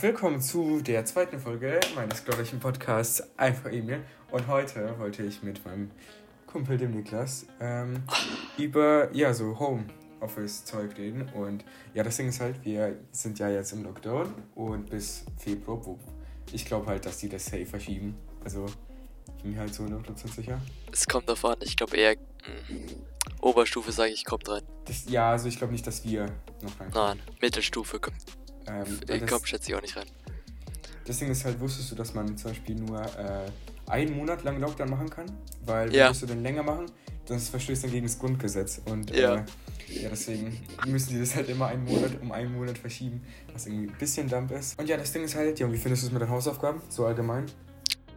Willkommen zu der zweiten Folge meines glorreichen Podcasts Einfach Emil. Und heute wollte ich mit meinem Kumpel, dem Niklas, ähm, über ja, so Homeoffice-Zeug reden. Und ja, das Ding ist halt, wir sind ja jetzt im Lockdown und bis Februar, wo ich glaube halt, dass die das safe verschieben. Also, ich bin mir halt so 100% sicher. Es kommt davon, ich glaube eher mh, Oberstufe, sage ich, kommt rein. Das, ja, also ich glaube nicht, dass wir noch reinkommen. Nein, Mittelstufe kommt, Ähm, äh, das- kommt schätze ich auch nicht rein. Das Ding ist halt, wusstest du, dass man zum Beispiel nur äh, einen Monat lang Lockdown machen kann? Weil Ja. würdest du den länger machen, das verstößt dann gegen das Grundgesetz. Und Ja. äh, ja, deswegen müssen die das halt immer einen Monat um einen Monat verschieben, was irgendwie ein bisschen dump ist. Und ja, das Ding ist halt, ja, wie findest du es mit den Hausaufgaben, so allgemein?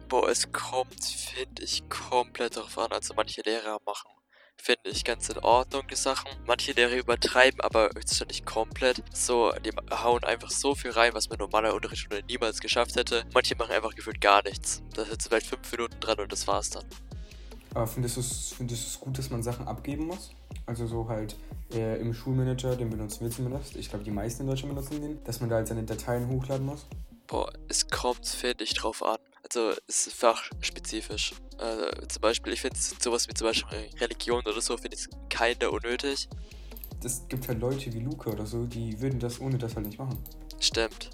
Boah, es kommt, finde ich, komplett darauf an. Also manche Lehrer machen, finde ich, ganz in Ordnung die Sachen. Manche Lehrer übertreiben, aber schon nicht komplett. So, die hauen einfach so viel rein, was mein normaler Unterrichtsstunde niemals geschafft hätte. Manche machen einfach gefühlt gar nichts. Da sind vielleicht fünf Minuten dran und das war's dann. Aber findest du es findest gut, dass man Sachen abgeben muss? Also so halt äh, im Schulmanager, den benutzen wir zumindest. Ich glaube, die meisten in Deutschland benutzen den, dass man da halt seine Dateien hochladen muss. Boah, es kommt, finde ich, drauf an. Also, es ist fachspezifisch. Äh, zum Beispiel, ich finde sowas wie zum Beispiel Religion oder so, finde ich keine unnötig. Das gibt halt Leute wie Luca oder so, die würden das ohne das halt nicht machen. Stimmt.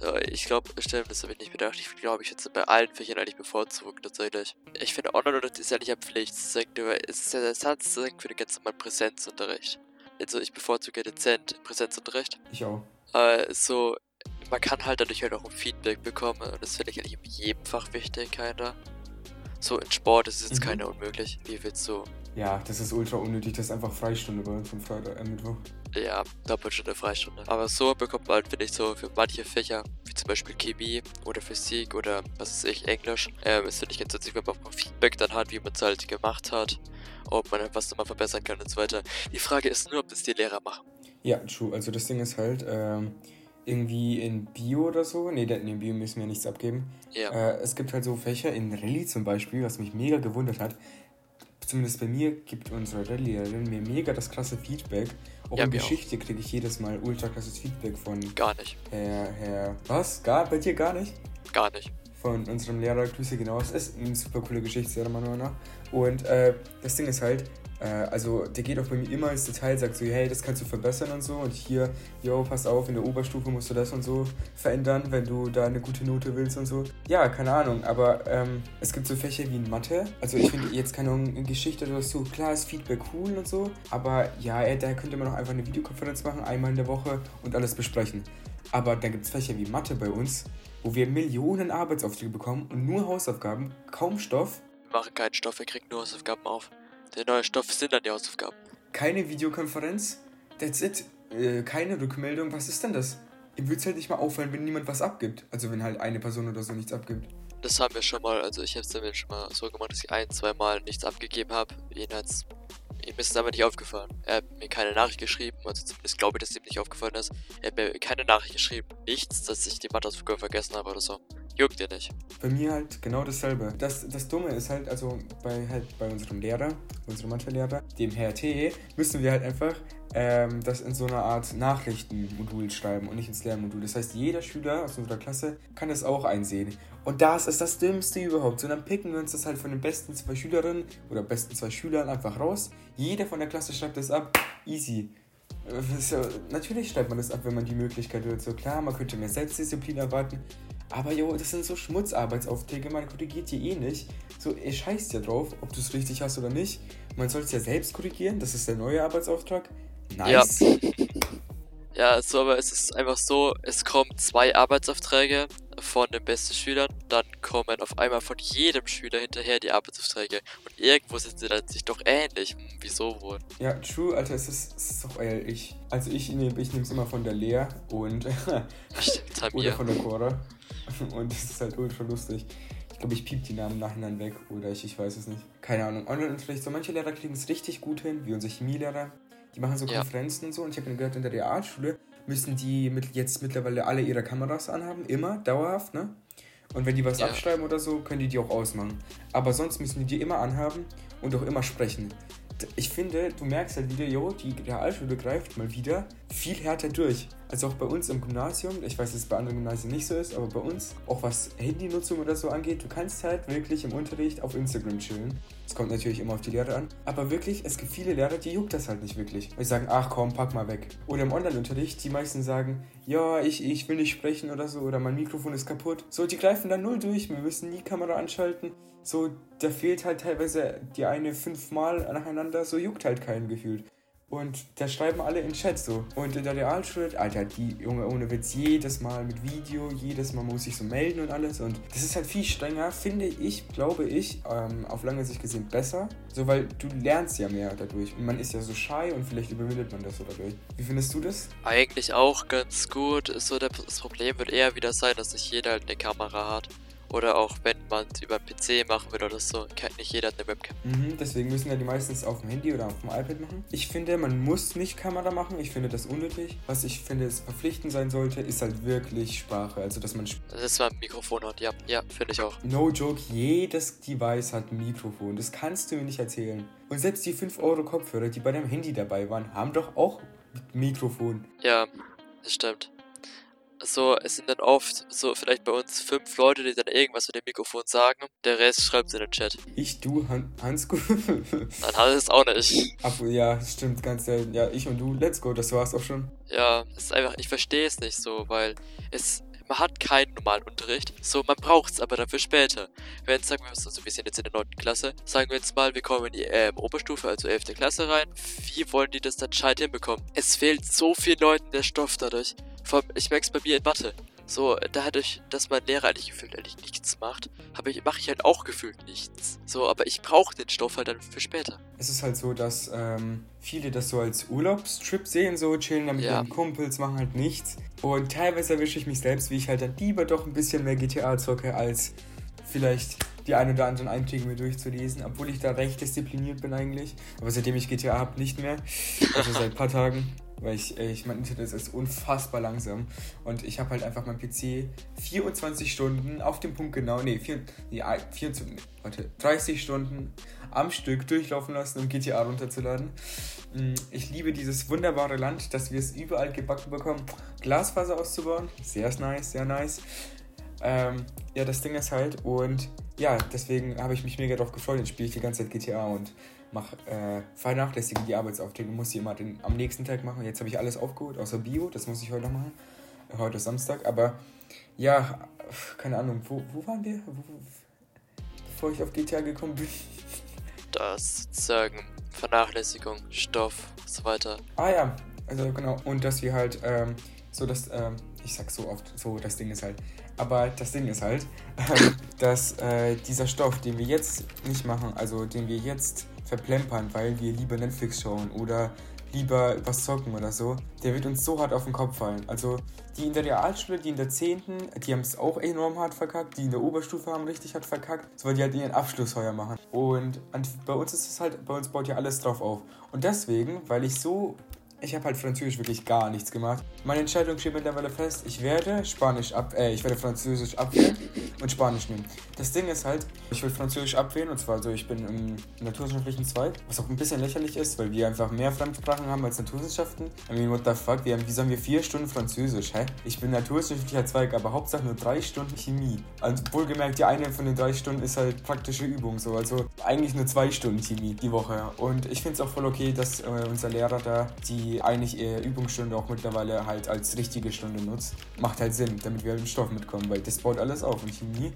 Ja, ich glaube, stimmt, das habe ich nicht bedacht. Ich glaube, ich hätte es bei allen Fächern eigentlich bevorzugt, tatsächlich. Ich finde, Online-Unterricht ist ja nicht eine Pflicht. Es ist ja- es ist ja der Ersatz für den ganz normalen Präsenzunterricht. Also, ich bevorzuge dezent Präsenzunterricht. Ich auch. Äh, so, man kann halt dadurch halt auch ein Feedback bekommen und das finde ich eigentlich in jedem Fach wichtig, keiner. So, in Sport ist es jetzt Mhm. keiner unmöglich. Wie willst du, Ja, das ist ultra unnötig. Das ist einfach Freistunde bei uns am Freitag, äh, Mittwoch. ja, Doppelstunde, Freistunde. Aber so bekommt man halt, finde ich, so für manche Fächer, wie zum Beispiel Chemie oder Physik oder was weiß ich, Englisch, ähm, ist finde ich ganz witzig, wenn man auch Feedback dann hat, wie man es halt gemacht hat, ob man was nochmal verbessern kann und so weiter. Die Frage ist nur, ob das die Lehrer machen. Ja, true. Also das Ding ist halt, ähm, irgendwie in Bio oder so. Nee, in Bio müssen wir nichts abgeben. Ja. Äh, es gibt halt so Fächer in Rallye zum Beispiel, was mich mega gewundert hat. Zumindest bei mir gibt unsere Rallye-Lehrerin mir mega das krasse Feedback. Auch Ja, in. Geschichte kriege ich jedes Mal ultra krasses Feedback von Gar nicht. Herr, Herr, was? Gar? Bei dir gar nicht? Gar nicht. von unserem Lehrer. Grüße genau. Es ist ein super cooler Geschichtslehrer, meiner Meinung nach. Und äh, das Ding ist halt, also der geht auch bei mir immer ins Detail, sagt so, hey, das kannst du verbessern und so. Und hier, yo, pass auf, in der Oberstufe musst du das und so verändern, wenn du da eine gute Note willst und so. Ja, keine Ahnung, aber ähm, es gibt so Fächer wie in Mathe. Also ich finde jetzt keine Geschichte oder so, klar ist Feedback cool und so. Aber ja, da könnte man auch einfach eine Videokonferenz machen, einmal in der Woche und alles besprechen. Aber dann gibt es Fächer wie Mathe bei uns, wo wir Millionen Arbeitsaufträge bekommen und nur Hausaufgaben, kaum Stoff, Wir machen keinen Stoff, wir kriegen nur Hausaufgaben auf. Der neue Stoff sind dann die Hausaufgaben. keine Videokonferenz, that's it, äh, keine Rückmeldung, was ist denn das? Ihr würdet halt nicht mal auffallen, wenn niemand was abgibt. Also wenn halt eine Person oder so nichts abgibt. Das haben wir schon mal, also ich habe es damit schon mal so gemacht, dass ich ein, zwei Mal nichts abgegeben habe. Jedenfalls, ihm ist es aber nicht aufgefallen. Er hat mir keine Nachricht geschrieben, also zumindest glaube ich, dass ihm nicht aufgefallen ist. Er hat mir keine Nachricht geschrieben, nichts, dass ich die Matheaufgabe vergessen habe oder so. Juckt ihr nicht. Bei mir halt genau dasselbe. Das, das Dumme ist halt, also bei, halt bei unserem Lehrer, unserem Mathelehrer, dem Herr T., müssen wir halt einfach ähm, das in so einer Art Nachrichtenmodul schreiben und nicht ins Lehrmodul. Das heißt, jeder Schüler aus unserer Klasse kann das auch einsehen. Und das ist das Dümmste überhaupt. So, dann picken wir uns das halt von den besten zwei Schülerinnen oder besten zwei Schülern einfach raus. Jeder von der Klasse schreibt das ab. Easy. Äh, natürlich schreibt man das ab, wenn man die Möglichkeit hat. So klar, man könnte mehr Selbstdisziplin erwarten. Aber jo, das sind so Schmutzarbeitsaufträge, man korrigiert die eh nicht. So, ihr scheißt ja drauf, ob du es richtig hast oder nicht. Man soll es ja selbst korrigieren, das ist der neue Arbeitsauftrag. Nice. Ja, so, aber es ist einfach so, es kommen zwei Arbeitsaufträge von den besten Schülern, dann kommen auf einmal von jedem Schüler hinterher die Arbeitsaufträge. Und irgendwo sind sie dann sich doch ähnlich. Hm, wieso wohl? Ja, true, Alter, es ist, es ist doch ehrlich. Also ich nehme ich es immer von der Lea und Haben oder von der Cora. Und es ist halt ultra lustig. Ich glaube, ich piep die Namen Nachhinein weg oder ich, ich weiß es nicht. Keine Ahnung. Online-Unterricht, so manche Lehrer kriegen es richtig gut hin, wie unser Chemielehrer. Die machen so Ja. Konferenzen und so. Und ich habe gehört, in der Realschule müssen die mit, jetzt mittlerweile alle ihre Kameras anhaben. Immer, dauerhaft, ne? Und wenn die was Ja. abschreiben oder so, können die die auch ausmachen. Aber sonst müssen die die immer anhaben und auch immer sprechen. Ich finde, du merkst halt wieder, jo, die Realschule greift mal wieder viel härter durch. also auch bei uns im Gymnasium, ich weiß, dass es bei anderen Gymnasien nicht so ist, aber bei uns, auch was Handynutzung oder so angeht, du kannst halt wirklich im Unterricht auf Instagram chillen. Es kommt natürlich immer auf die Lehrer an. Aber wirklich, es gibt viele Lehrer, die juckt das halt nicht wirklich. Weil sie sagen, ach komm, pack mal weg. Oder im Online-Unterricht, die meisten sagen, ja, ich, ich will nicht sprechen oder so, oder mein Mikrofon ist kaputt. So, die greifen dann null durch, wir müssen nie Kamera anschalten. So, da fehlt halt teilweise die eine fünfmal nacheinander, so juckt halt keinen gefühlt. Und da schreiben alle in Chat so. Und in der Realschule, Alter, die Junge ohne Witz, jedes Mal mit Video, jedes Mal muss ich so melden und alles. Und das ist halt viel strenger, finde ich, glaube ich, ähm, auf lange Sicht gesehen besser. So, weil du lernst ja mehr dadurch. Und man ist ja so shy und vielleicht überwindet man das so dadurch. Wie findest du das? Eigentlich auch ganz gut. So, das Problem wird eher wieder sein, dass nicht jeder halt eine Kamera hat. Oder auch wenn man es über PC machen will oder so, kennt nicht jeder eine Webcam. Mhm, deswegen müssen ja die meistens auf dem Handy oder auf dem iPad machen. Ich finde, man muss nicht Kamera machen. Ich finde das unnötig. Was ich finde, es verpflichtend sein sollte, ist halt wirklich Sprache. Also, dass man. Das war ein Mikrofon hat, ja. Ja, finde ich auch. No joke, jedes Device hat ein Mikrofon. Das kannst du mir nicht erzählen. Und selbst die 5 Euro Kopfhörer, die bei deinem Handy dabei waren, haben doch auch Mikrofon. Ja, das stimmt so, es sind dann oft so vielleicht bei uns fünf Leute, die dann irgendwas mit dem Mikrofon sagen. Der Rest schreibt in den Chat. Ich, du, Han Hansku. Dann hat es auch nicht. Ab, ja, stimmt, ganz selten. Ja, ich und du, let's go, das war's auch schon. Ja, es ist einfach, ich verstehe es nicht so, weil es, man hat keinen normalen Unterricht. So, man braucht es aber dafür später. Wenn, sagen wir, also wir sind jetzt in der 9. Klasse, sagen wir jetzt mal, wir kommen in die äh, Oberstufe, also 11. Klasse rein. Wie wollen die das dann gescheit hinbekommen? Es fehlt so vielen Leuten der Stoff dadurch. Vor allem, ich merke es bei mir in Mathe. So, dadurch, dass mein Lehrer eigentlich gefühlt eigentlich nichts macht, ich, mache ich halt auch gefühlt nichts. So, aber ich brauche den Stoff halt dann für später. Es ist halt so, dass ähm, viele das so als Urlaubstrip sehen, so chillen dann mit ja. ihren Kumpels, machen halt nichts. Und teilweise erwische ich mich selbst, wie ich halt dann lieber doch ein bisschen mehr GTA zocke, als vielleicht die ein oder anderen Einträge mir durchzulesen, obwohl ich da recht diszipliniert bin eigentlich. Aber seitdem ich GTA habe, nicht mehr. Also seit ein paar Tagen weil ich, ich mein Internet ist unfassbar langsam und ich habe halt einfach mein PC 24 Stunden auf dem Punkt genau, nee, 4, nee 24, warte, 30 Stunden am Stück durchlaufen lassen, um GTA runterzuladen. Mm, ich liebe dieses wunderbare Land, dass wir es überall gebacken bekommen, Glasfaser auszubauen. Sehr nice, sehr nice. Ähm, ja, das Ding ist halt und ja, deswegen habe ich mich mega darauf gefreut. Jetzt spiele ich die ganze Zeit GTA und mach, äh, vernachlässige die Arbeitsaufträge, muss sie immer den, am nächsten Tag machen. Jetzt habe ich alles aufgeholt, außer Bio, das muss ich heute noch machen. Heute ist Samstag, aber ja, keine Ahnung, wo, wo waren wir? Wo, wo, bevor ich auf GTA gekommen bin? Das sagen Vernachlässigung, Stoff und so weiter. Ah ja, also genau. Und dass wir halt, ähm, so dass, ähm, ich sag so oft, so das Ding ist halt. Aber das Ding ist halt, äh, dass äh, dieser Stoff, den wir jetzt nicht machen, also den wir jetzt verplempern, weil wir lieber Netflix schauen oder lieber was zocken oder so, der wird uns so hart auf den Kopf fallen. Also die in der Realschule, die in der 10., die haben es auch enorm hart verkackt, die in der Oberstufe haben richtig hart verkackt, so weil die halt ihren Abschluss heuer machen. Und bei uns ist es halt, bei uns baut ja alles drauf auf. Und deswegen, weil ich so ich habe halt Französisch wirklich gar nichts gemacht. Meine Entscheidung steht mittlerweile fest. Ich werde Spanisch ab, äh, ich werde Französisch abwählen und Spanisch nehmen. Das Ding ist halt, ich will Französisch abwählen und zwar so, ich bin im naturwissenschaftlichen Zweig, was auch ein bisschen lächerlich ist, weil wir einfach mehr Fremdsprachen haben als Naturwissenschaften. I mean, what the fuck? Wir haben, wie sagen wir, vier Stunden Französisch, hä? Ich bin naturwissenschaftlicher Zweig, aber Hauptsache nur drei Stunden Chemie. Also wohlgemerkt, die eine von den drei Stunden ist halt praktische Übung, so. Also eigentlich nur zwei Stunden Chemie die Woche. Und ich finde es auch voll okay, dass äh, unser Lehrer da die eigentlich eher Übungsstunde auch mittlerweile halt als richtige Stunde nutzt. Macht halt Sinn, damit wir halt im Stoff mitkommen, weil das baut alles auf und Chemie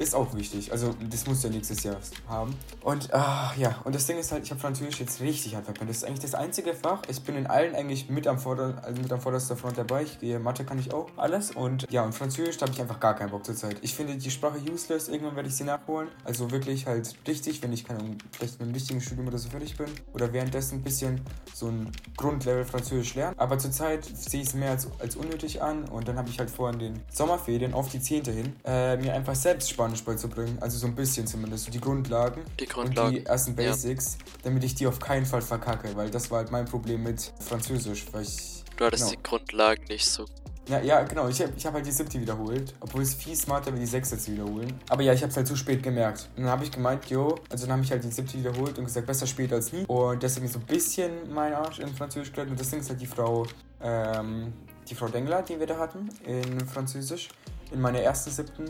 ist auch wichtig. Also das muss ja nächstes Jahr haben. Und ah, ja, und das Ding ist halt, ich habe Französisch jetzt richtig hart verpennt. Das ist eigentlich das einzige Fach. Ich bin in allen eigentlich mit am Vorder also mit am vorderster Front dabei. Ich gehe Mathe kann ich auch alles und ja, und Französisch habe ich einfach gar keinen Bock zur Zeit. Ich finde die Sprache useless. Irgendwann werde ich sie nachholen. Also wirklich halt richtig, wenn ich keine vielleicht mit einem wichtigen Studium oder so fertig bin oder währenddessen ein bisschen so ein Grundlevel Französisch lernen. Aber zurzeit sehe ich es mehr als, als unnötig an und dann habe ich halt vor in den Sommerferien auf die 10. hin äh, mir einfach selbst Spanisch Spanisch beizubringen. Also so ein bisschen zumindest. So die Grundlagen. Die Grundlagen. Und die ersten Basics, ja. damit ich die auf keinen Fall verkacke, weil das war halt mein Problem mit Französisch. Weil ich, du hattest genau. die Grundlagen nicht so ja, ja, genau. Ich habe ich hab halt die siebte wiederholt. Obwohl es viel smarter wäre, die sechste zu wiederholen. Aber ja, ich habe es halt zu spät gemerkt. Und dann habe ich gemeint, jo, also dann habe ich halt die siebte wiederholt und gesagt, besser spät als nie. Und deswegen so ein bisschen mein Arsch in Französisch gehalten. Und das Ding ist halt die Frau, ähm, die Frau Dengler, die wir da hatten, in Französisch, in meiner ersten siebten,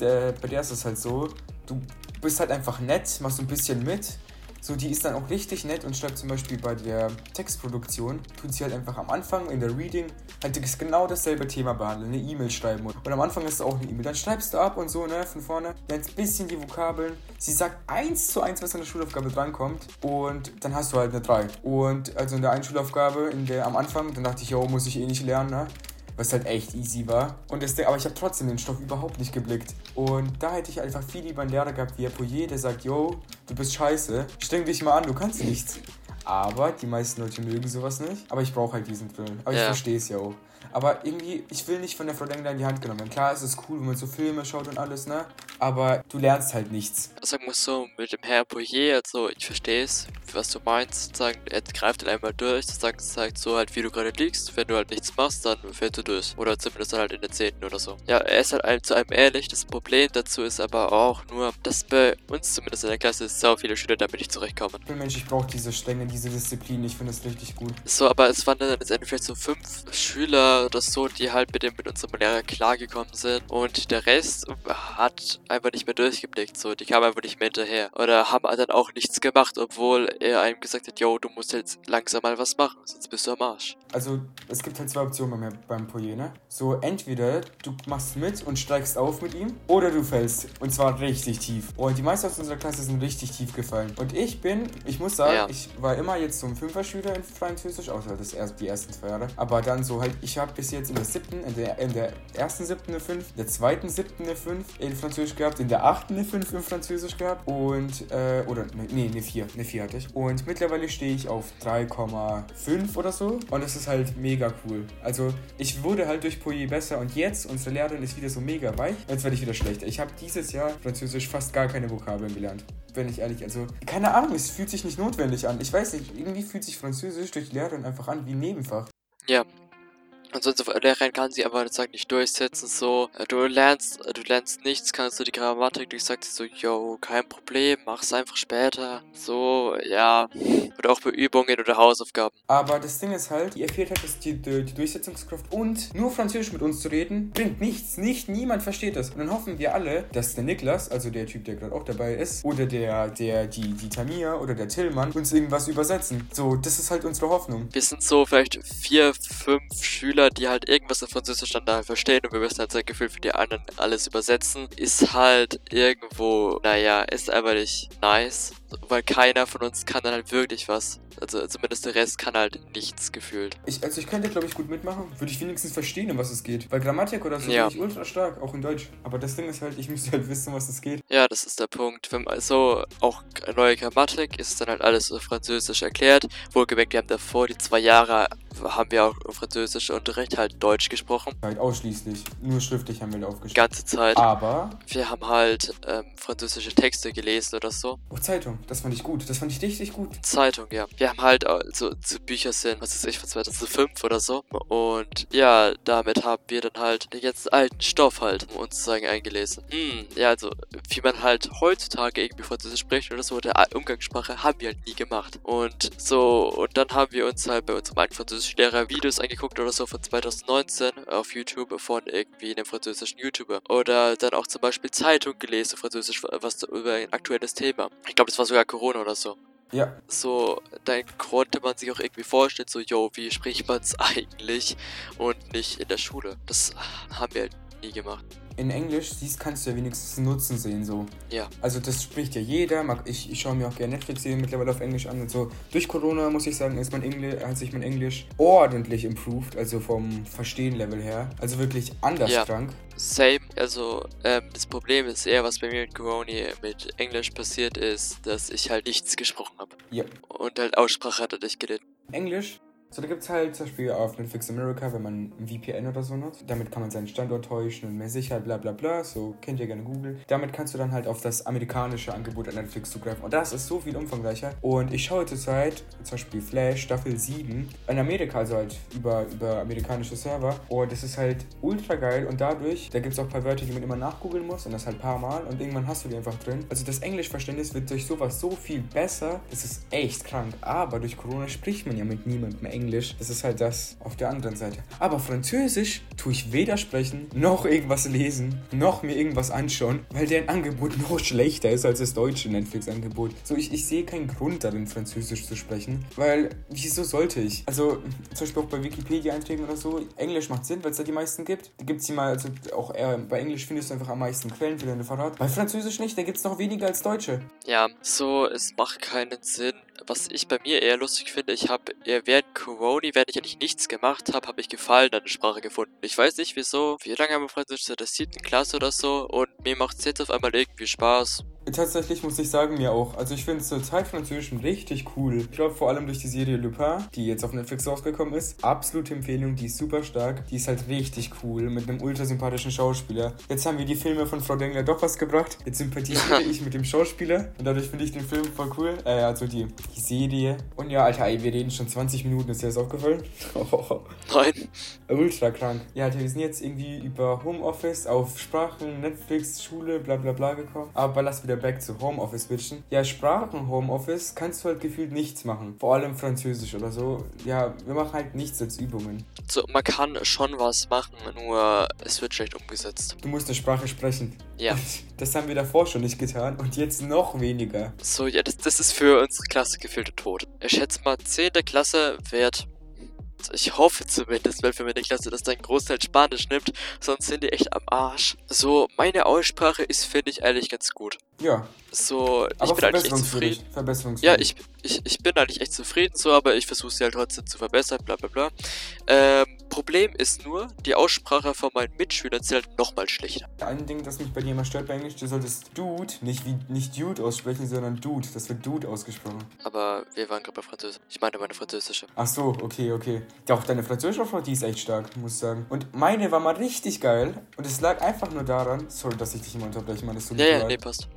der, bei der ist es halt so, du bist halt einfach nett, machst ein bisschen mit. So, die ist dann auch richtig nett und schreibt zum Beispiel bei der Textproduktion, tut sie halt einfach am Anfang in der Reading halt genau dasselbe Thema behandeln, eine E-Mail schreiben. Und am Anfang ist es auch eine E-Mail. Dann schreibst du ab und so, ne, von vorne, lernst ein bisschen die Vokabeln. Sie sagt eins zu eins, was an der Schulaufgabe drankommt. Und dann hast du halt eine 3. Und also in der einen Schulaufgabe, in der am Anfang, dann dachte ich, yo, muss ich eh nicht lernen, ne? Was halt echt easy war. Und das, aber ich habe trotzdem den Stoff überhaupt nicht geblickt. Und da hätte ich einfach viel lieber einen Lehrer gehabt wie Herr Poyer, der sagt, yo, du bist scheiße, streng dich mal an, du kannst nichts. Aber die meisten Leute mögen sowas nicht. Aber ich brauche halt diesen Film. Aber ja. ich verstehe es ja auch. Aber irgendwie, ich will nicht von der Frau Dengler in die Hand genommen werden. Klar, es ist cool, wenn man so Filme schaut und alles, ne? Aber du lernst halt nichts. Sagen wir so, mit dem Herr Boyer, also ich verstehe es, was du meinst. Sagen, er greift dann einmal durch, sagt, sagt so halt, wie du gerade liegst. Wenn du halt nichts machst, dann fällst du durch. Oder zumindest dann halt in den Zehnten oder so. Ja, er ist halt einem zu einem ehrlich. Das Problem dazu ist aber auch nur, dass bei uns zumindest in der Klasse so viele Schüler damit nicht zurechtkommen. Ich bin Mensch, ich brauche diese Strenge, diese Disziplin. Ich finde das richtig gut. So, aber es waren dann letztendlich vielleicht so fünf Schüler oder so, die halt mit dem mit unserem Lehrer klargekommen sind und der Rest hat einfach nicht mehr durchgeblickt, so, die kamen einfach nicht mehr hinterher oder haben dann auch nichts gemacht, obwohl er einem gesagt hat, yo, du musst jetzt langsam mal was machen, sonst bist du am Arsch. Also, es gibt halt zwei Optionen beim, beim Poyer, ne? So, entweder du machst mit und steigst auf mit ihm oder du fällst und zwar richtig tief. Und die meisten aus unserer Klasse sind richtig tief gefallen. Und ich bin, ich muss sagen, ja. ich war immer jetzt so ein Fünfer-Schüler in Französisch, außer das erst, die ersten zwei Jahre. Aber dann so halt, ich habe bis jetzt in der siebten, in der, in der ersten siebten eine 5, in der zweiten siebten eine 5 in Französisch gehabt, in der achten eine 5 in Französisch gehabt und, äh, oder, ne, nee, eine 4, eine 4 hatte ich. Und mittlerweile stehe ich auf 3,5 oder so und das ist halt mega cool. Also, ich wurde halt durch Poyer besser und jetzt, unsere Lehrerin ist wieder so mega weich, jetzt werde ich wieder schlechter. Ich habe dieses Jahr Französisch fast gar keine Vokabeln gelernt wenn ich ehrlich, also, keine Ahnung, es fühlt sich nicht notwendig an. Ich weiß nicht, irgendwie fühlt sich Französisch durch Lehrerin einfach an wie Nebenfach. Ja, Ansonsten Lehrerin kann sie aber sagen, nicht durchsetzen, so, äh, du lernst, äh, du lernst nichts, kannst du die Grammatik, ich sag so, yo, kein Problem, mach's einfach später, so, ja, oder auch bei Übungen oder Hausaufgaben. Aber das Ding ist halt, ihr fehlt halt das, die, die Durchsetzungskraft und nur Französisch mit uns zu reden, bringt nichts, nicht, niemand versteht das. Und dann hoffen wir alle, dass der Niklas, also der Typ, der gerade auch dabei ist, oder der, der, die, die Tamia oder der Tillmann uns irgendwas übersetzen. So, das ist halt unsere Hoffnung. Wir sind so vielleicht vier, fünf Schüler, Schüler, die halt irgendwas in Französisch dann da verstehen und wir müssen halt sein Gefühl für die anderen alles übersetzen, ist halt irgendwo, naja, ist einfach nicht nice, weil keiner von uns kann dann halt wirklich was. Also zumindest der Rest kann halt nichts gefühlt. Ich, also ich könnte, glaube ich, gut mitmachen. Würde ich wenigstens verstehen, um was es geht. Weil Grammatik oder so ja. bin ich ultra stark, auch in Deutsch. Aber das Ding ist halt, ich müsste halt wissen, was es geht. Ja, das ist der Punkt. Wenn man so auch neue Grammatik ist dann halt alles auf Französisch erklärt. Wohlgemerkt, wir haben davor die zwei Jahre haben wir auch im französischen Unterricht halt Deutsch gesprochen. Halt ausschließlich. Nur schriftlich haben wir aufgeschrieben. Die ganze Zeit. Aber. Wir haben halt ähm, französische Texte gelesen oder so. Oh, Zeitung. Das fand ich gut. Das fand ich richtig gut. Zeitung, ja. Wir haben halt äh, so, so Bücher sind, was ist ich, von 2005 oder so. Und ja, damit haben wir dann halt den ganzen alten Stoff halt uns sozusagen eingelesen. Hm, ja, also wie man halt heutzutage irgendwie Französisch spricht oder so, der Umgangssprache haben wir halt nie gemacht. Und so, und dann haben wir uns halt bei unserem alten Französisch Lehrer Videos angeguckt oder so von 2019 auf YouTube von irgendwie einem französischen YouTuber. Oder dann auch zum Beispiel Zeitung gelesen, Französisch, was über ein aktuelles Thema. Ich glaube, das war sogar Corona oder so. Ja. So, dann konnte man sich auch irgendwie vorstellen, so, yo, wie spricht man es eigentlich und nicht in der Schule. Das haben wir halt nie gemacht in Englisch siehst, kannst du ja wenigstens Nutzen sehen. So. Ja. Also das spricht ja jeder. Ich, ich schaue mir auch gerne Netflix-Serien mittlerweile auf Englisch an und so. Durch Corona muss ich sagen, ist mein Englisch, hat sich mein Englisch ordentlich improved, also vom Verstehen-Level her. Also wirklich anders ja. krank. Same, also ähm, das Problem ist eher, was bei mir mit Corona mit Englisch passiert ist, dass ich halt nichts gesprochen habe. Ja. Und halt Aussprache hat er nicht gelitten. Englisch so, da gibt es halt zum Beispiel auf Netflix America, wenn man ein VPN oder so nutzt. Damit kann man seinen Standort täuschen und mehr Sicherheit, bla bla bla. So kennt ihr gerne Google. Damit kannst du dann halt auf das amerikanische Angebot an Netflix zugreifen. Und das ist so viel umfangreicher. Und ich schaue zurzeit zum Beispiel Flash Staffel 7 in Amerika, also halt über, über amerikanische Server. Und das ist halt ultra geil. Und dadurch, da gibt es auch ein paar Wörter, die man immer nachgoogeln muss. Und das halt ein paar Mal. Und irgendwann hast du die einfach drin. Also das Englischverständnis wird durch sowas so viel besser. Das ist echt krank. Aber durch Corona spricht man ja mit niemandem Englisch. Englisch. Das ist halt das auf der anderen Seite. Aber Französisch tue ich weder sprechen, noch irgendwas lesen, noch mir irgendwas anschauen, weil deren Angebot noch schlechter ist als das deutsche Netflix-Angebot. So, ich, ich sehe keinen Grund darin, Französisch zu sprechen, weil wieso sollte ich? Also, zum Beispiel auch bei Wikipedia-Einträgen oder so, Englisch macht Sinn, weil es da die meisten gibt. Da gibt es die mal, also auch eher bei Englisch findest du einfach am meisten Quellen für deine Verrat. Bei Französisch nicht, da gibt es noch weniger als Deutsche. Ja, so, es macht keinen Sinn. Was ich bei mir eher lustig finde, ich habe während Corona, während ich eigentlich nichts gemacht habe, habe ich Gefallen an der Sprache gefunden. Ich weiß nicht wieso, wie lange haben wir Französisch seit der siebten Klasse oder so und mir macht es jetzt auf einmal irgendwie Spaß. Tatsächlich muss ich sagen, mir auch. Also ich finde zur Zeit Französisch richtig cool. Ich glaube vor allem durch die Serie Lupin, die jetzt auf Netflix rausgekommen ist. Absolute Empfehlung, die ist super stark. Die ist halt richtig cool mit einem ultra sympathischen Schauspieler. Jetzt haben wir die Filme von Frau Dengler doch was gebracht. Jetzt sympathisiere ich mit dem Schauspieler und dadurch finde ich den Film voll cool. Äh, also die, die Serie. Und ja, Alter, ey, wir reden schon 20 Minuten. Ist dir das aufgefallen? Nein. Ultra krank. Ja, Alter, wir sind jetzt irgendwie über Homeoffice auf Sprachen, Netflix, Schule, bla bla bla gekommen. Aber lass wieder back zu Homeoffice switchen. Ja, Sprachen Homeoffice kannst du halt gefühlt nichts machen. Vor allem Französisch oder so. Ja, wir machen halt nichts als Übungen. So, man kann schon was machen, nur es wird schlecht umgesetzt. Du musst eine Sprache sprechen. Ja. Das haben wir davor schon nicht getan und jetzt noch weniger. So, ja, das, das ist für unsere Klasse gefühlte Tod. Ich schätze mal, 10. Klasse wird ich hoffe zumindest, weil für meine Klasse das dann Großteil Spanisch nimmt, sonst sind die echt am Arsch. So, meine Aussprache ist, finde ich, eigentlich ganz gut. Ja. So, ich aber bin eigentlich echt zufrieden. Ja, ich, ich, ich bin eigentlich echt zufrieden so, aber ich versuche sie halt trotzdem zu verbessern, bla bla bla. Ähm, Problem ist nur, die Aussprache von meinen Mitschülern ist halt nochmal schlechter. Ein Ding, das mich bei dir immer stört bei Englisch, du solltest Dude nicht wie nicht Dude aussprechen, sondern Dude. Das wird Dude ausgesprochen. Aber wir waren gerade bei Französisch. Ich meine meine französische. Ach so, okay, okay. Ja, auch deine französische Frau, die ist echt stark, muss ich sagen. Und meine war mal richtig geil. Und es lag einfach nur daran, sorry, dass ich dich immer unterbreche, man, das tut Ja, ja, nee, passt.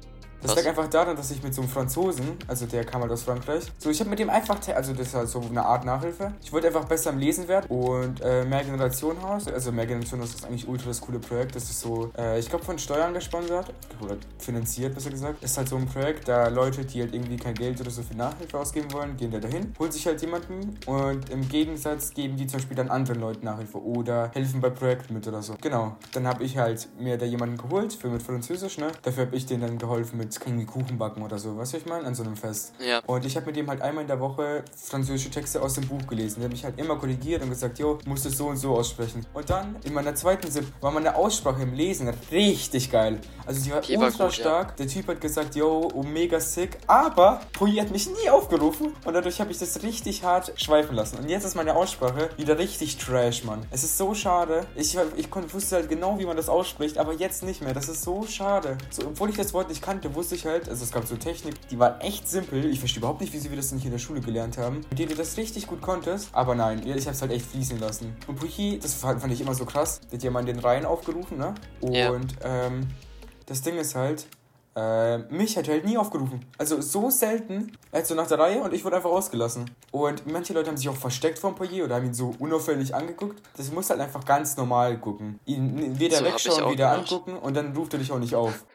Das lag einfach daran, dass ich mit so einem Franzosen, also der kam halt aus Frankreich, so ich habe mit dem einfach, also das ist halt so eine Art Nachhilfe. Ich wollte einfach besser im Lesen werden und äh, mehr Generation Haus, also mehr Generation Haus ist eigentlich ultra das coole Projekt. Das ist so, äh, ich glaube von Steuern gesponsert oder finanziert, besser gesagt. Das ist halt so ein Projekt, da Leute, die halt irgendwie kein Geld oder so für Nachhilfe ausgeben wollen, gehen da dahin, holen sich halt jemanden und im Gegensatz geben die zum Beispiel dann anderen Leuten Nachhilfe oder helfen bei Projekten mit oder so. Genau. Dann habe ich halt mir da jemanden geholt für mit Französisch, ne? Dafür habe ich denen dann geholfen mit irgendwie Kuchen backen oder so, weißt du, ich meine, an so einem Fest. Ja. Und ich habe mit dem halt einmal in der Woche französische Texte aus dem Buch gelesen. Der hat mich halt immer korrigiert und gesagt, jo, musst du es so und so aussprechen. Und dann in meiner zweiten Sip war meine Aussprache im Lesen richtig geil. Also die war ultra gut, stark. Ja. Der Typ hat gesagt, yo, oh, mega sick. Aber Pui hat mich nie aufgerufen und dadurch habe ich das richtig hart schweifen lassen. Und jetzt ist meine Aussprache wieder richtig trash, Mann. Es ist so schade. Ich, ich wusste halt genau, wie man das ausspricht, aber jetzt nicht mehr. Das ist so schade. So, obwohl ich das Wort nicht kannte, wusste ich halt, also es gab so Technik, die war echt simpel. Ich verstehe überhaupt nicht, wieso wir das nicht in der Schule gelernt haben. Mit denen du das richtig gut konntest. Aber nein, ich habe es halt echt fließen lassen. Und Puchi, das fand ich immer so krass. Der hat ja mal in den Reihen aufgerufen, ne? Und ja. ähm, das Ding ist halt, äh, mich hat er halt nie aufgerufen. Also so selten, also nach der Reihe und ich wurde einfach rausgelassen. Und manche Leute haben sich auch versteckt vom Poirier oder haben ihn so unauffällig angeguckt. Das muss halt einfach ganz normal gucken. Ihn weder so wegschauen, weder gemacht. angucken und dann ruft er dich auch nicht auf.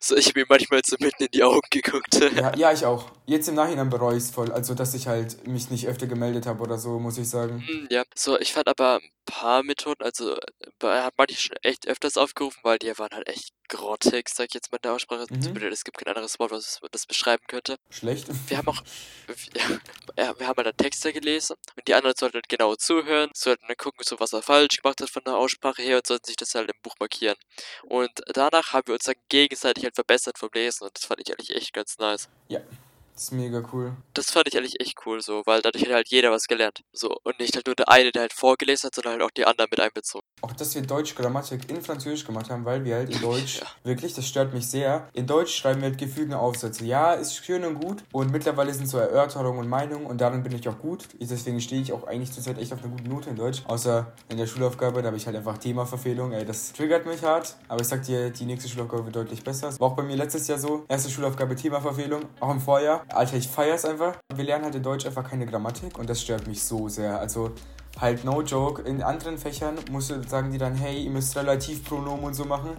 So, ich habe mir manchmal so mitten in die Augen geguckt. ja, ja, ich auch. Jetzt im Nachhinein bereue ich es voll. Also, dass ich halt mich nicht öfter gemeldet habe oder so, muss ich sagen. Hm, ja, so, ich fand aber ein paar Methoden, also, er hat manche schon echt öfters aufgerufen, weil die waren halt echt grottig, sag ich jetzt mal in der Aussprache. Mhm. Es gibt kein anderes Wort, was das beschreiben könnte. Schlecht. Wir haben auch, ja, wir haben halt einen Texter gelesen und die anderen sollten halt genau zuhören, sollten dann gucken, so was er falsch gemacht hat von der Aussprache her und sollten sich das halt im Buch markieren. Und danach haben wir uns dann gegenseitig halt verbessert vom Lesen und das fand ich eigentlich echt ganz nice. Ja. Das ist mega cool. Das fand ich eigentlich echt cool, so, weil dadurch hat halt jeder was gelernt. So, und nicht halt nur der eine, der halt vorgelesen hat, sondern halt auch die anderen mit einbezogen. Auch, dass wir Deutsch Grammatik in Französisch gemacht haben, weil wir halt in Deutsch, wirklich, das stört mich sehr, in Deutsch schreiben wir halt gefügene Aufsätze. Ja, ist schön und gut und mittlerweile sind so Erörterungen und Meinungen und darin bin ich auch gut. Deswegen stehe ich auch eigentlich zurzeit echt auf eine gute Note in Deutsch. Außer in der Schulaufgabe, da habe ich halt einfach Themaverfehlung. Ey, das triggert mich hart, aber ich sag dir, die nächste Schulaufgabe wird deutlich besser. War auch bei mir letztes Jahr so. Erste Schulaufgabe Themaverfehlung, auch im Vorjahr. Alter, ich feier's einfach. Wir lernen halt in Deutsch einfach keine Grammatik und das stört mich so sehr. Also halt no joke. In anderen Fächern musst du, sagen die dann, hey, ihr müsst Relativpronomen und so machen.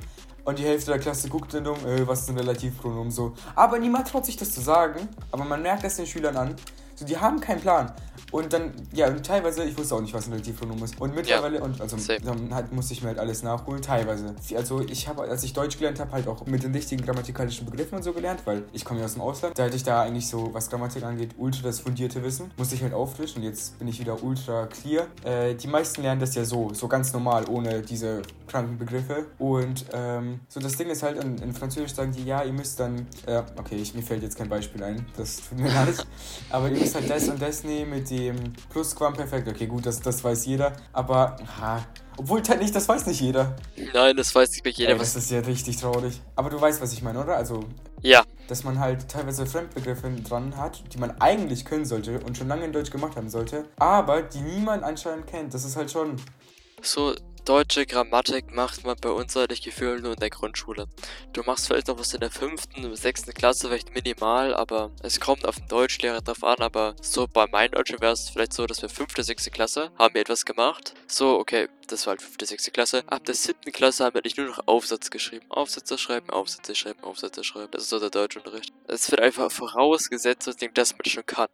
Und die Hälfte der Klasse guckt dann um, äh, was ist ein Relativpronomen so. Aber niemand traut sich das zu sagen. Aber man merkt das den Schülern an. So, die haben keinen Plan. Und dann, ja, und teilweise, ich wusste auch nicht, was ein Relativpronomen ist. Und mittlerweile, ja, und also same. dann halt musste ich mir halt alles nachholen, teilweise. Also ich habe, als ich Deutsch gelernt habe, halt auch mit den richtigen grammatikalischen Begriffen und so gelernt, weil ich komme ja aus dem Ausland. Da hatte ich da eigentlich so, was Grammatik angeht, ultra das fundierte Wissen. Musste ich halt auffrischen und jetzt bin ich wieder ultra clear. Äh, die meisten lernen das ja so, so ganz normal, ohne diese kranken Begriffe. Und ähm, so das Ding ist halt, in, in, Französisch sagen die, ja, ihr müsst dann, äh, okay, ich, mir fällt jetzt kein Beispiel ein, das tut mir leid, aber ihr müsst halt das und das nehmen mit dem Plusquamperfekt. Okay, gut, das, das weiß jeder, aber, ha, obwohl halt nicht, das weiß nicht jeder. Nein, das weiß nicht mehr jeder. Ey, das ist ja richtig traurig. Aber du weißt, was ich meine, oder? Also, ja. Dass man halt teilweise Fremdbegriffe dran hat, die man eigentlich können sollte und schon lange in Deutsch gemacht haben sollte, aber die niemand anscheinend kennt. Das ist halt schon. So, Deutsche Grammatik macht man bei uns eigentlich gefühlt nur in der Grundschule. Du machst vielleicht noch was in der fünften, sechsten Klasse, vielleicht minimal, aber es kommt auf den Deutschlehrer drauf an, aber so bei meinen Deutschen wäre es vielleicht so, dass wir fünfte, sechste Klasse haben wir etwas gemacht. So, okay, das war halt fünfte, sechste Klasse. Ab der siebten Klasse haben wir nicht nur noch Aufsatz geschrieben. Aufsätze schreiben, Aufsätze schreiben, Aufsätze schreiben. Das ist so der Deutschunterricht. Es wird einfach vorausgesetzt, dass man schon kann.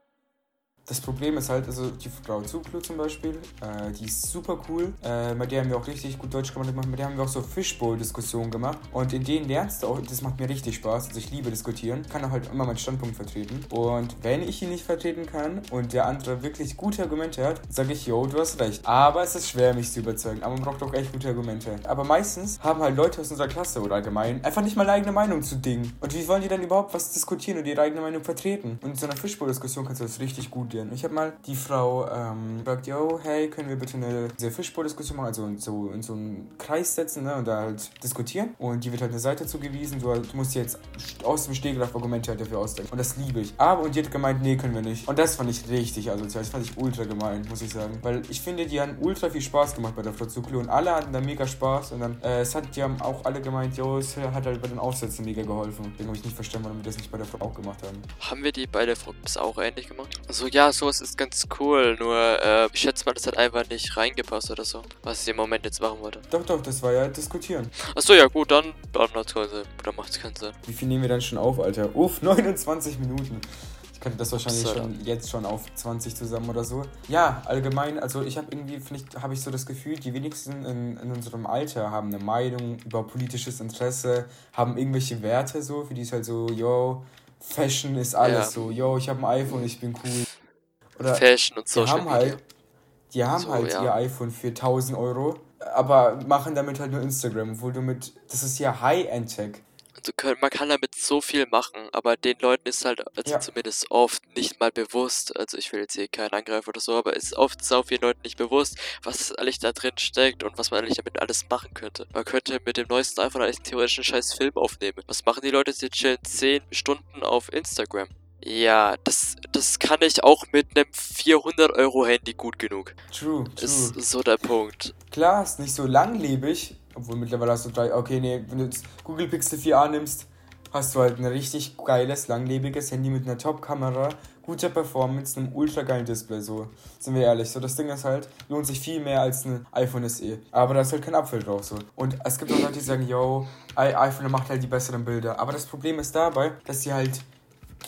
Das Problem ist halt, also die Frau Zuglu zum Beispiel, äh, die ist super cool. Äh, mit der haben wir auch richtig gut Deutsch gemacht. Mit der haben wir auch so Fishbowl-Diskussionen gemacht. Und in denen lernst du auch, das macht mir richtig Spaß. Also ich liebe diskutieren. Kann auch halt immer meinen Standpunkt vertreten. Und wenn ich ihn nicht vertreten kann und der andere wirklich gute Argumente hat, sage ich, yo, du hast recht. Aber es ist schwer, mich zu überzeugen. Aber man braucht auch echt gute Argumente. Aber meistens haben halt Leute aus unserer Klasse oder allgemein einfach nicht mal eine eigene Meinung zu Dingen. Und wie wollen die dann überhaupt was diskutieren und ihre eigene Meinung vertreten? Und in so einer Fishbowl-Diskussion kannst du das richtig gut studieren. Ich habe mal die Frau ähm, gefragt, yo, hey, können wir bitte eine diese Fischbowl-Diskussion machen, also in so, in so einen Kreis setzen ne, und da halt diskutieren. Und die wird halt eine Seite zugewiesen. Du, du musst jetzt aus dem Stegreif Argumente halt dafür ausdenken. Und das liebe ich. Aber und die hat gemeint, nee, können wir nicht. Und das fand ich richtig asozial. Das fand ich ultra gemein, muss ich sagen. Weil ich finde, die haben ultra viel Spaß gemacht bei der Frau Zuklu und alle hatten da mega Spaß. Und dann, äh, es hat, die haben auch alle gemeint, yo, es hat halt bei den Aufsätzen mega geholfen. Deswegen habe ich nicht verstanden, warum wir das nicht bei der Frau auch gemacht haben. Haben wir die bei der Frau auch ähnlich gemacht? Also ja, sowas ist ganz cool, nur äh, ich schätze mal, das hat einfach nicht reingepasst oder so, was ich im Moment jetzt machen wollte. Doch, doch, das war ja diskutieren. Achso, ja gut, dann, dann macht's keinen Sinn. Dann macht's keinen Sinn. Wie viel nehmen wir dann schon auf, Alter? Uff, 29 Minuten. Ich könnte das wahrscheinlich so. schon jetzt schon auf 20 zusammen oder so. Ja, allgemein, also ich habe irgendwie, finde ich, habe ich so das Gefühl, die wenigsten in, in unserem Alter haben eine Meinung über politisches Interesse, haben irgendwelche Werte so, für die ist halt so, yo, Fashion ist alles ja. so, yo, ich habe ein iPhone, ich bin cool. Oder Fashion und Social die haben Media. Halt, die haben so, halt ja. ihr iPhone für 1000 Euro, aber machen damit halt nur Instagram, obwohl du mit, das ist ja High-End-Tech. Also man kann damit so viel machen, aber den Leuten ist halt also ja. zumindest oft nicht mal bewusst, also ich will jetzt hier keinen Angreifer oder so, aber es ist oft so vielen Leuten nicht bewusst, was eigentlich da drin steckt und was man eigentlich damit alles machen könnte. Man könnte mit dem neuesten iPhone eigentlich theoretisch einen scheiß Film aufnehmen. Was machen die Leute? Sie chillen 10 Stunden auf Instagram. Ja, das, das kann ich auch mit einem 400-Euro-Handy gut genug. True, true. Ist so der Punkt. Klar, ist nicht so langlebig, obwohl mittlerweile hast du drei. Okay, nee, wenn du jetzt Google Pixel 4a nimmst, hast du halt ein richtig geiles, langlebiges Handy mit einer Top-Kamera, guter Performance, einem ultra geilen Display, so. Sind wir ehrlich. So, das Ding ist halt, lohnt sich viel mehr als ein iPhone SE. Aber da ist halt kein Apfel drauf, so. Und es gibt auch Leute, die sagen, yo, iPhone macht halt die besseren Bilder. Aber das Problem ist dabei, dass die halt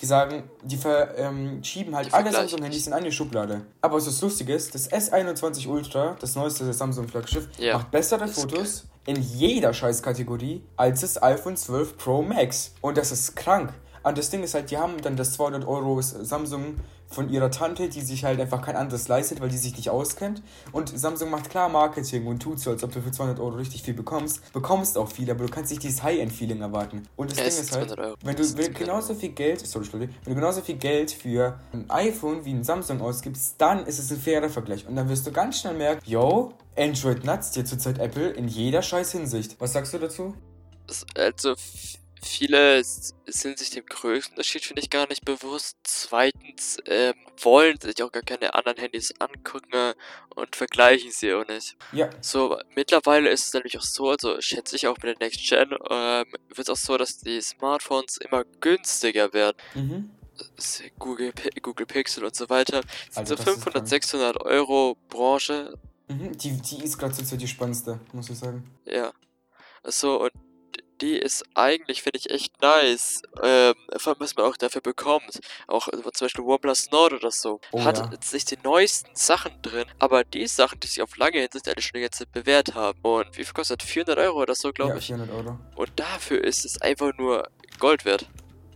die sagen, die ähm, schieben halt alle Samsung-Handys in eine Schublade. Aber was das Lustige ist, das S21 Ultra, das neueste Samsung-Flaggschiff, ja. macht bessere Fotos in jeder Scheißkategorie als das iPhone 12 Pro Max. Und das ist krank. Und das Ding ist halt, die haben dann das 200 Euro Samsung von ihrer Tante, die sich halt einfach kein anderes leistet, weil die sich nicht auskennt. Und Samsung macht klar Marketing und tut so, als ob du für 200 Euro richtig viel bekommst. Bekommst auch viel, aber du kannst nicht dieses High-End-Feeling erwarten. Und das ja, Ding ist halt, wenn du wenn genauso viel Geld, sorry, wenn du genauso viel Geld für ein iPhone wie ein Samsung ausgibst, dann ist es ein fairer Vergleich. Und dann wirst du ganz schnell merken, yo, Android nuts dir zurzeit Apple in jeder scheiß Hinsicht. Was sagst du dazu? Also viele sind sich dem größten Unterschied, finde ich, gar nicht bewusst. Zweitens ähm, wollen sich auch gar keine anderen Handys angucken und vergleichen sie auch nicht. Ja. So, mittlerweile ist es nämlich auch so, also schätze ich auch mit der Next Gen, ähm, wird es auch so, dass die Smartphones immer günstiger werden. Mhm. Google, Google Pixel und so weiter. Sind so 500, 600 Euro Branche. Mhm, die, die ist gerade so die spannendste, muss ich sagen. Ja. So, und die ist eigentlich, finde ich, echt nice. Ähm, vor allem, was man auch dafür bekommt. Auch äh, zum Beispiel OnePlus Nord oder so. Oh hat ja. nicht die neuesten Sachen drin, aber die Sachen, die sich auf lange Hinsicht alle schon die ganze Zeit bewährt haben. Und wie viel kostet? 400 Euro oder so, glaube ja, ich. 400 Euro. Und dafür ist es einfach nur Gold wert.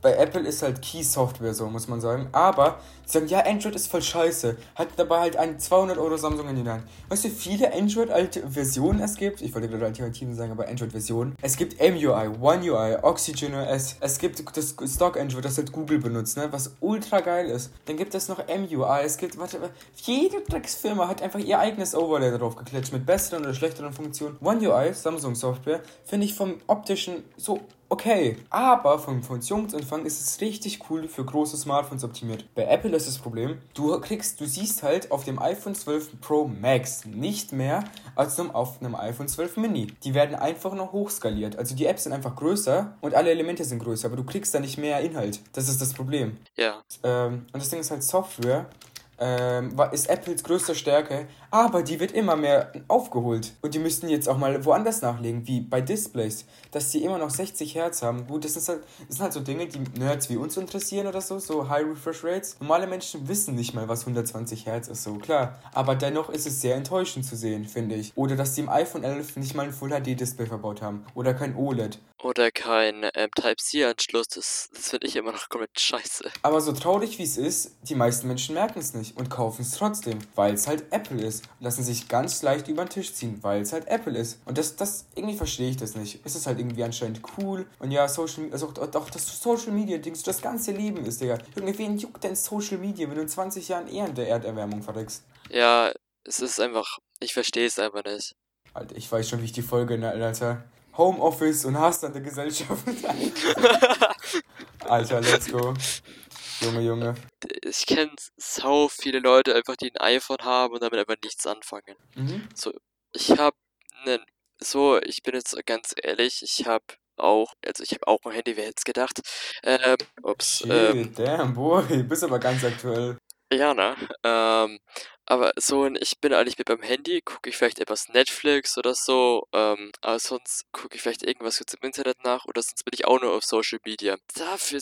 Bei Apple ist halt Key-Software so, muss man sagen. Aber sie sagen, ja, Android ist voll scheiße. Hat dabei halt ein 200 Euro Samsung in die Hand. Weißt du, viele Android-Versionen es gibt? Ich wollte gerade Alternativen sagen, aber Android-Versionen. Es gibt MUI, One UI, Oxygen OS. Es gibt das Stock Android, das halt Google benutzt, ne? Was ultra geil ist. Dann gibt es noch MUI. Es gibt, warte, jede Drecksfirma hat einfach ihr eigenes Overlay darauf geklatscht mit besseren oder schlechteren Funktionen. One UI, Samsung-Software, finde ich vom optischen so okay. Aber vom Funktionsumfang ist es richtig cool für große Smartphones optimiert. Bei Apple ist das Problem, du kriegst, du siehst halt auf dem iPhone 12 Pro Max nicht mehr als auf einem iPhone 12 Mini. Die werden einfach noch hochskaliert. Also die Apps sind einfach größer und alle Elemente sind größer, aber du kriegst da nicht mehr Inhalt. Das ist das Problem. Ja. Ähm, und das Ding ist halt Software. Ähm, ist Apples größte Stärke, aber die wird immer mehr aufgeholt. Und die müssten jetzt auch mal woanders nachlegen, wie bei Displays, dass die immer noch 60 Hertz haben. Gut, das, halt, das sind halt so Dinge, die Nerds wie uns interessieren oder so, so High Refresh Rates. Normale Menschen wissen nicht mal, was 120 Hertz ist, so klar. Aber dennoch ist es sehr enttäuschend zu sehen, finde ich. Oder dass die im iPhone 11 nicht mal ein Full HD Display verbaut haben. Oder kein OLED. Oder kein ähm, Type-C-Anschluss. Das, das finde ich immer noch komplett scheiße. Aber so traurig wie es ist, die meisten Menschen merken es nicht und kaufen es trotzdem, weil es halt Apple ist. Lassen sich ganz leicht über den Tisch ziehen, weil es halt Apple ist. Und das, das, irgendwie verstehe ich das nicht. Es ist halt irgendwie anscheinend cool. Und ja, Social also auch, auch das Social Media Dings, das ganze Leben ist, Digga. Irgendwen juckt denn Social Media, wenn du in 20 Jahren eher in der Erderwärmung verreckst? Ja, es ist einfach. Ich verstehe es einfach nicht. Alter, ich weiß schon, wie ich die Folge nenne, Alter. Homeoffice und Hass an der Gesellschaft. Alter, let's go. Junge, Junge. Ich kenne so viele Leute einfach, die ein iPhone haben und damit einfach nichts anfangen. Mhm. Ich habe einen. So, ich bin jetzt ganz ehrlich, ich habe auch, also ich habe auch ein Handy, wer hätte es gedacht. Ähm, ups, Shit, ähm, damn, boy. Bist aber ganz aktuell. ja, ne? Ähm, aber so, ich bin eigentlich mit beim Handy, gucke ich vielleicht etwas Netflix oder so, ähm, aber sonst gucke ich vielleicht irgendwas kurz im Internet nach oder sonst bin ich auch nur auf Social Media. Dafür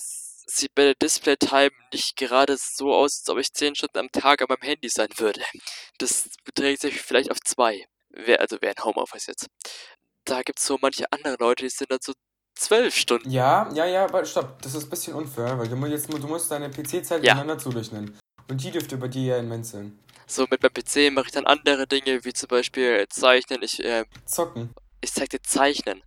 sieht meine Display-Time nicht gerade so aus, als ob ich 10 Stunden am Tag an meinem Handy sein würde. Das beträgt sich vielleicht auf zwei. Wer, also wer in Homeoffice jetzt. Da gibt's so manche andere Leute, die sind dann so 12 Stunden. Ja, ja, ja, aber stopp, das ist ein bisschen unfair, weil du musst, jetzt, du musst deine PC-Zeit Ja. miteinander zurechnen. Und die dürfte bei dir ja immens sein. So mit meinem PC mache ich dann andere Dinge, wie zum Beispiel Zeichnen. Ich, äh, Zocken. ich zeig dir Zeichnen.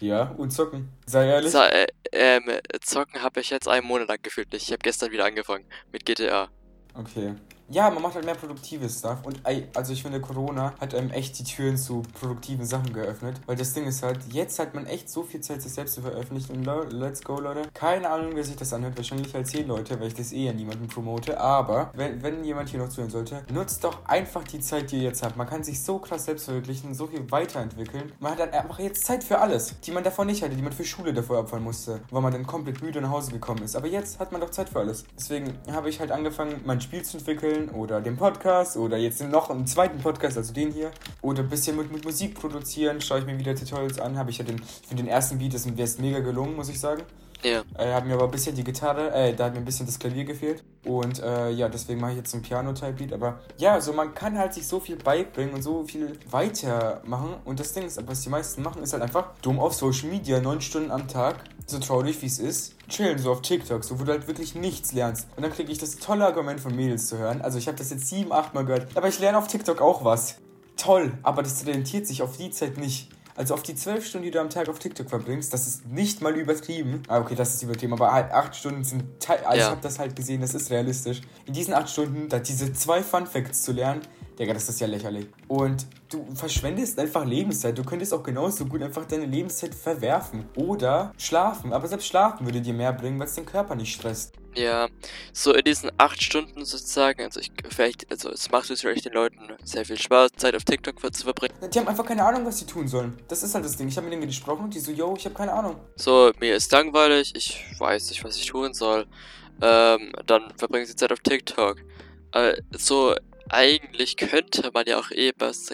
Ja, und zocken. Sei ehrlich. Sa äh, ähm, zocken habe ich jetzt einen Monat lang gefühlt nicht. Ich habe gestern wieder angefangen mit GTA. Okay. Ja, man macht halt mehr produktives Stuff. Und also ich finde, Corona hat einem echt die Türen zu produktiven Sachen geöffnet. Weil das Ding ist halt, jetzt hat man echt so viel Zeit, sich selbst zu veröffentlichen. Und le- let's go, Leute. Keine Ahnung, wer sich das anhört. Wahrscheinlich halt 10 Leute, weil ich das eh an niemanden promote. Aber, wenn, wenn jemand hier noch zuhören sollte, nutzt doch einfach die Zeit, die ihr jetzt habt. Man kann sich so krass selbst verwirklichen, so viel weiterentwickeln. Man hat dann einfach jetzt Zeit für alles, die man davor nicht hatte, die man für Schule davor opfern musste, weil man dann komplett müde nach Hause gekommen ist. Aber jetzt hat man doch Zeit für alles. Deswegen habe ich halt angefangen, mein Spiel zu entwickeln oder den Podcast oder jetzt noch einen zweiten Podcast, also den hier. Oder ein bisschen mit, mit Musik produzieren, schaue ich mir wieder Tutorials an. Habe ich ja den, ich finde den ersten Beat, ist, ist mega gelungen, muss ich sagen. Ja. Äh, hat mir aber ein bisschen die Gitarre, äh, da hat mir ein bisschen das Klavier gefehlt. Und äh, ja, deswegen mache ich jetzt ein Piano-Type-Beat. Aber ja, so man kann halt sich so viel beibringen und so viel weitermachen. Und das Ding ist, was die meisten machen, ist halt einfach dumm auf Social Media, neun Stunden am Tag, so traurig wie es ist, chillen so auf TikTok, so wo du halt wirklich nichts lernst. Und dann kriege ich das tolle Argument von Mädels zu hören. Also ich habe das jetzt sieben, acht Mal gehört. Aber ich lerne auf TikTok auch was. Toll, aber das rentiert sich auf die Zeit nicht. Also auf die zwölf Stunden, die du am Tag auf TikTok verbringst, das ist nicht mal übertrieben. Ah, okay, das ist übertrieben, aber halt acht Stunden sind. Teil also Ja. ich habe das halt gesehen, das ist realistisch. In diesen acht Stunden, da diese zwei Fun Facts zu lernen, Digga, das ist ja lächerlich. Und du verschwendest einfach Lebenszeit. Du könntest auch genauso gut einfach deine Lebenszeit verwerfen. Oder schlafen. Aber selbst schlafen würde dir mehr bringen, weil es den Körper nicht stresst. Ja, so in diesen acht Stunden sozusagen, also ich vielleicht, also es macht natürlich den Leuten sehr viel Spaß, Zeit auf TikTok zu verbringen. Die haben einfach keine Ahnung, was sie tun sollen. Das ist halt das Ding. Ich habe mit denen gesprochen und die so, yo, ich habe keine Ahnung. So, mir ist langweilig, ich weiß nicht, was ich tun soll. Ähm, dann verbringen sie Zeit auf TikTok. Äh, so, eigentlich könnte man ja auch eh was,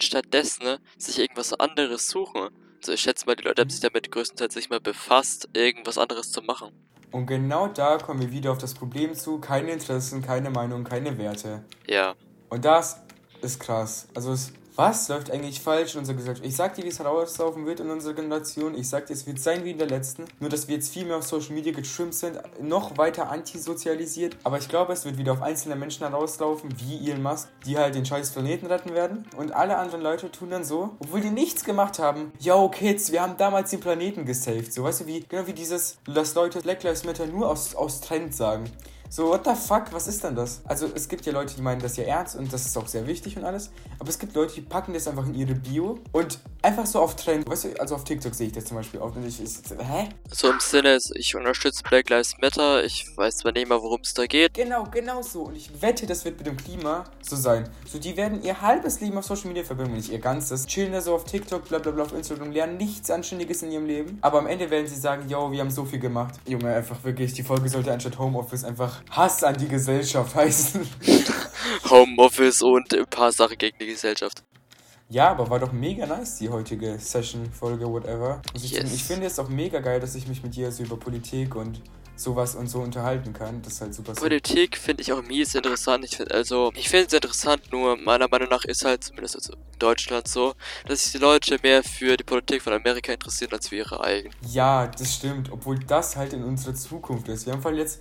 stattdessen ne, sich irgendwas anderes suchen. Also ich schätze mal, die Leute haben sich damit größtenteils nicht mal befasst, irgendwas anderes zu machen. Und genau da kommen wir wieder auf das Problem zu, keine Interessen, keine Meinung, keine Werte. Ja. Und das ist krass. Also es, was läuft eigentlich falsch in unserer Gesellschaft? Ich sag dir, wie es rauslaufen wird in unserer Generation. Ich sag dir, es wird sein wie in der letzten. Nur, dass wir jetzt viel mehr auf Social Media getrimmt sind, noch weiter antisozialisiert. Aber ich glaube, es wird wieder auf einzelne Menschen herauslaufen, wie Elon Musk, die halt den scheiß Planeten retten werden. Und alle anderen Leute tun dann so, obwohl die nichts gemacht haben. Yo, Kids, wir haben damals den Planeten gesaved. So, weißt du, wie, genau wie dieses, dass Leute Black Lives Matter nur aus, aus Trend sagen. So, what the fuck, was ist denn das? Also, es gibt ja Leute, die meinen das ja ernst und das ist auch sehr wichtig und alles. Aber es gibt Leute, die packen das einfach in ihre Bio und einfach so auf Trend. Weißt du, also auf TikTok sehe ich das zum Beispiel auch. Und ich, ist, hä? So im Sinne, ich unterstütze Black Lives Matter. Ich weiß zwar nicht mal, worum es da geht. Genau, genau so. Und ich wette, das wird mit dem Klima so sein. So, die werden ihr halbes Leben auf Social Media verbringen, nicht ihr ganzes. Chillen da so auf TikTok, bla bla bla auf Instagram, lernen nichts Anständiges in ihrem Leben. Aber am Ende werden sie sagen, yo, wir haben so viel gemacht. Junge, einfach wirklich, die Folge sollte anstatt Homeoffice einfach Hass an die Gesellschaft heißen. Homeoffice und ein paar Sachen gegen die Gesellschaft. Ja, aber war doch mega nice, die heutige Session, Folge, whatever. Ich, Yes. sagen. ich finde es auch mega geil, dass ich mich mit dir so über Politik und sowas und so unterhalten kann. Das ist halt super. Politik finde ich auch mies interessant. Ich finde also, ich finde es interessant, nur meiner Meinung nach ist halt zumindest also in Deutschland so, dass sich die Leute mehr für die Politik von Amerika interessieren als für ihre eigenen. Ja, das stimmt. Obwohl das halt in unserer Zukunft ist. Wir haben voll jetzt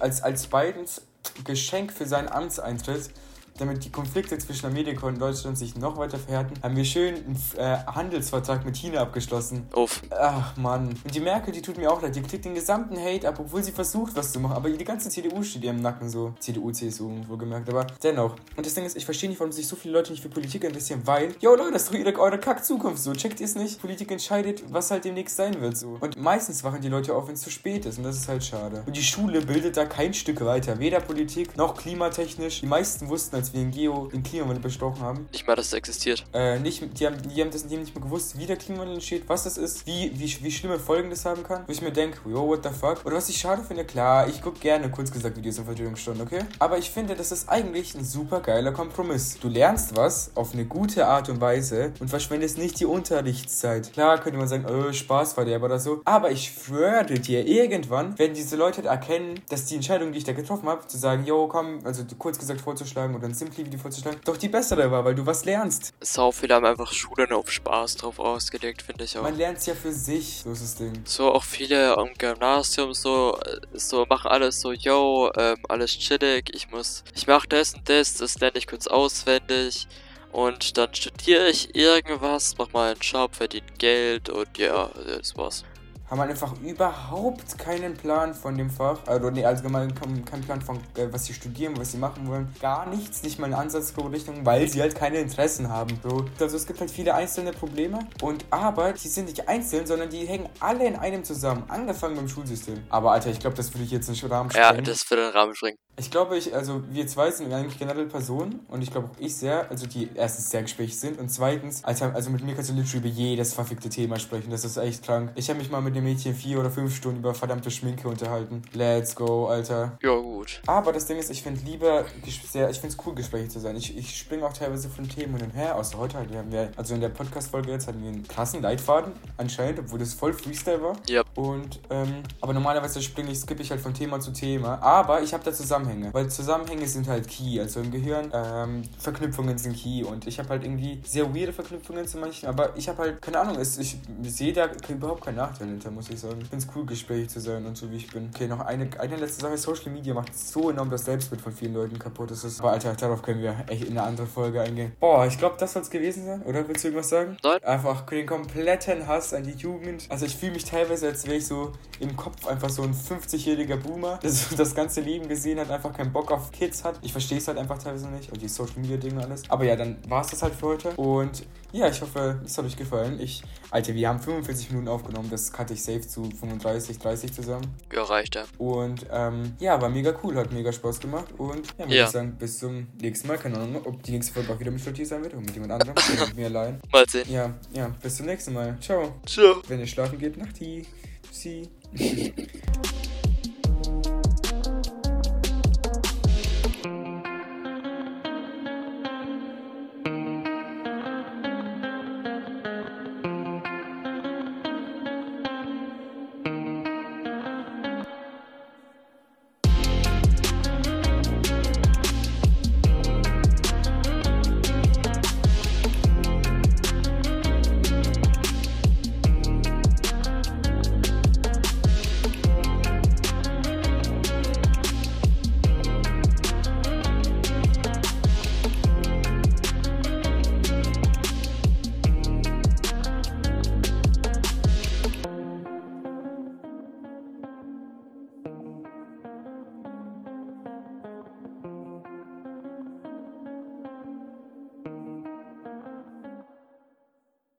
als, als Bidens Geschenk für seinen Amtseintritt, damit die Konflikte zwischen Amerika und Deutschland sich noch weiter verhärten, haben wir schön einen äh, Handelsvertrag mit China abgeschlossen. Uff. Ach Mann. Und die Merkel, die tut mir auch leid. Die kriegt den gesamten Hate ab, obwohl sie versucht, was zu machen. Aber die ganze CDU steht ihr im Nacken so. CDU, CSU, wohlgemerkt. Aber dennoch. Und das Ding ist, ich verstehe nicht, warum sich so viele Leute nicht für Politik interessieren, weil, yo Leute, das ist doch ihre, eure Kack-Zukunft so. Checkt ihr es nicht? Politik entscheidet, was halt demnächst sein wird so. Und meistens wachen die Leute auf, wenn es zu spät ist. Und das ist halt schade. Und die Schule bildet da kein Stück weiter. Weder Politik noch klimatechnisch. Die meisten wussten, als wir in Geo den Klimawandel besprochen haben, Nicht mal, dass es existiert. äh, nicht, die haben, die haben das die haben nicht mehr gewusst, wie der Klimawandel entsteht, was das ist, wie, wie, wie schlimme Folgen das haben kann. Wo ich mir denke, yo, what the fuck? Oder was ich schade finde, klar, ich gucke gerne, kurz gesagt, Videos in Vertretungsstunde, okay? Aber ich finde, das ist eigentlich ein super geiler Kompromiss. Du lernst was auf eine gute Art und Weise und verschwendest nicht die Unterrichtszeit. Klar könnte man sagen, oh, Spaß war der oder so. Aber ich schwöre dir, irgendwann werden diese Leute erkennen, dass die Entscheidung, die ich da getroffen habe, zu sagen, yo, komm, also kurz gesagt vorzuschlagen oder ein Simply-Video vorzuschlagen, doch die bessere war, weil du was lernst. Sau viele haben einfach Schule nur auf Spaß drauf ausgelegt, finde ich auch. Man lernt es ja für sich. So ist das Ding. So auch viele am Gymnasium so, so machen alles so, yo, ähm, alles chillig, ich muss, ich mache das und das, das lerne ich kurz auswendig und dann studiere ich irgendwas, mach mal einen Job, verdiene Geld und ja, das war's. Haben halt einfach überhaupt keinen Plan von dem Fach. Also, nee, allgemein keinen keinen Plan von, äh, was sie studieren, was sie machen wollen. Gar nichts, nicht mal eine Ansatzrichtung, weil sie halt keine Interessen haben. So. Also, es gibt halt viele einzelne Probleme. Und aber, die sind nicht einzeln, sondern die hängen alle in einem zusammen. Angefangen beim Schulsystem. Aber, Alter, ich glaube, das würde ich jetzt nicht Rahmen Ja, sprengen. das wird den Rahmen springen. Ich glaube, ich, also wir zwei sind eigentlich generell Personen und ich glaube auch ich sehr, also die erstens sehr gesprächig sind und zweitens, also mit mir kannst du literally über jedes verfickte Thema sprechen, das ist echt krank. Ich habe mich mal mit dem Mädchen vier oder fünf Stunden über verdammte Schminke unterhalten. Let's go, Alter. Ja, gut. Aber das Ding ist, ich finde lieber, sehr, ich finde es cool, gesprächig zu sein. Ich, ich springe auch teilweise von Themen hin und her, außer heute halt, wir haben ja, also in der Podcast-Folge jetzt hatten wir einen krassen Leitfaden, anscheinend, obwohl das voll Freestyle war. Ja. Und, ähm, aber normalerweise springe ich, skippe ich halt von Thema zu Thema. Aber ich habe da Zusammenhänge. Weil Zusammenhänge sind halt key. Also im Gehirn, ähm, Verknüpfungen sind key. Und ich habe halt irgendwie sehr weirde Verknüpfungen zu manchen. Aber ich habe halt, keine Ahnung, es, ich sehe da überhaupt keinen Nachteil hinter, muss ich sagen. Ich finde es cool, gesprächig zu sein und so wie ich bin. Okay, noch eine, eine letzte Sache. Social Media macht so enorm das Selbstbild von vielen Leuten kaputt. Das ist, aber Alter, darauf können wir echt in eine andere Folge eingehen. Boah, ich glaube, das soll es gewesen sein. Oder willst du irgendwas sagen? Nein. Einfach den kompletten Hass an die Jugend. Also ich fühle mich teilweise, als wäre ich so im Kopf einfach so ein 50-jähriger Boomer, der so das ganze Leben gesehen hat, einfach keinen Bock auf Kids hat. Ich verstehe es halt einfach teilweise nicht. Und die Social Media Dinge und alles. Aber ja, dann war es das halt für heute. Und ja, ich hoffe, es hat euch gefallen. Ich, Alter, wir haben 45 Minuten aufgenommen. Das cutte ich safe zu 35, 30 zusammen. Ja, reicht ja. Und ähm, ja, war mega cool, hat mega Spaß gemacht. Und ja, würde Ja. ich sagen, bis zum nächsten Mal. Keine Ahnung, ob die nächste Folge auch wieder mit Stati sein wird oder mit jemand anderem. mit mir allein. Mal sehen. Ja, ja, bis zum nächsten Mal. Ciao. Ciao. Wenn ihr schlafen geht, Nachti. Sie.